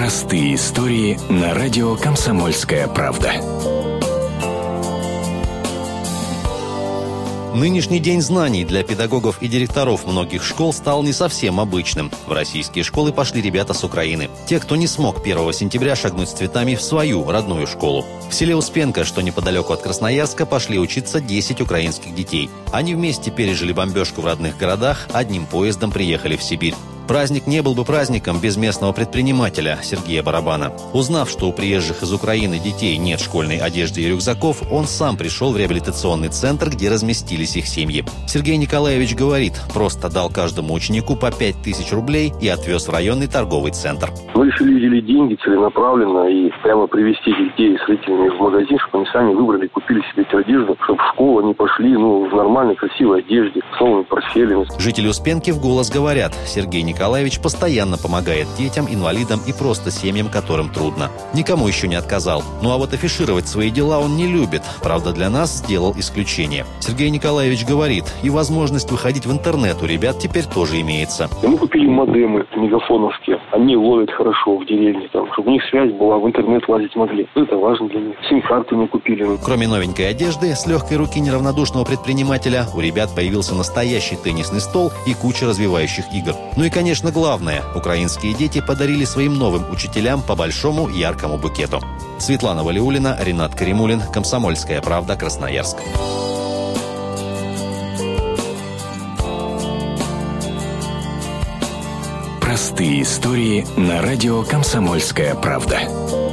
Простые истории на радио «Комсомольская правда». Нынешний день знаний для педагогов и директоров многих школ стал не совсем обычным. В российские школы пошли ребята с Украины. Те, кто не смог 1 сентября шагнуть с цветами в свою родную школу. В селе Успенка, что неподалеку от Красноярска, пошли учиться 10 украинских детей. Они вместе пережили бомбежку в родных городах, одним поездом приехали в Сибирь. Праздник не был бы праздником без местного предпринимателя Сергея Барабана. Узнав, что у приезжих из Украины детей нет школьной одежды и рюкзаков, он сам пришел в реабилитационный центр, где разместились их семьи. Сергей Николаевич говорит, просто дал каждому ученику по 5 тысяч рублей и отвез в районный торговый центр. Мы решили выделить деньги целенаправленно и прямо привезти детей с родителями в магазин, чтобы они сами выбрали, купили себе эту одежду, чтобы в школу они пошли ну, в нормальной, красивой одежде, с новыми портфелями. Жители Успенки в голос говорят, Сергей Николаевич Николаевич постоянно помогает детям, инвалидам и просто семьям, которым трудно. Никому еще не отказал. Ну а вот афишировать свои дела он не любит. Правда, для нас сделал исключение. Сергей Николаевич говорит, и возможность выходить в интернет у ребят теперь тоже имеется. Мы купили модемы мегафоновские. Они ловят хорошо в деревне, там, чтобы у них связь была, в интернет лазить могли. Это важно для них. Сим-карты мы купили. Кроме новенькой одежды, с легкой руки неравнодушного предпринимателя у ребят появился настоящий теннисный стол и куча развивающих игр. Ну и, конечно, конечно, главное – украинские дети подарили своим новым учителям по большому яркому букету. Светлана Валиулина, Ренат Каримулин, «Комсомольская правда», Красноярск. Простые истории на радио «Комсомольская правда».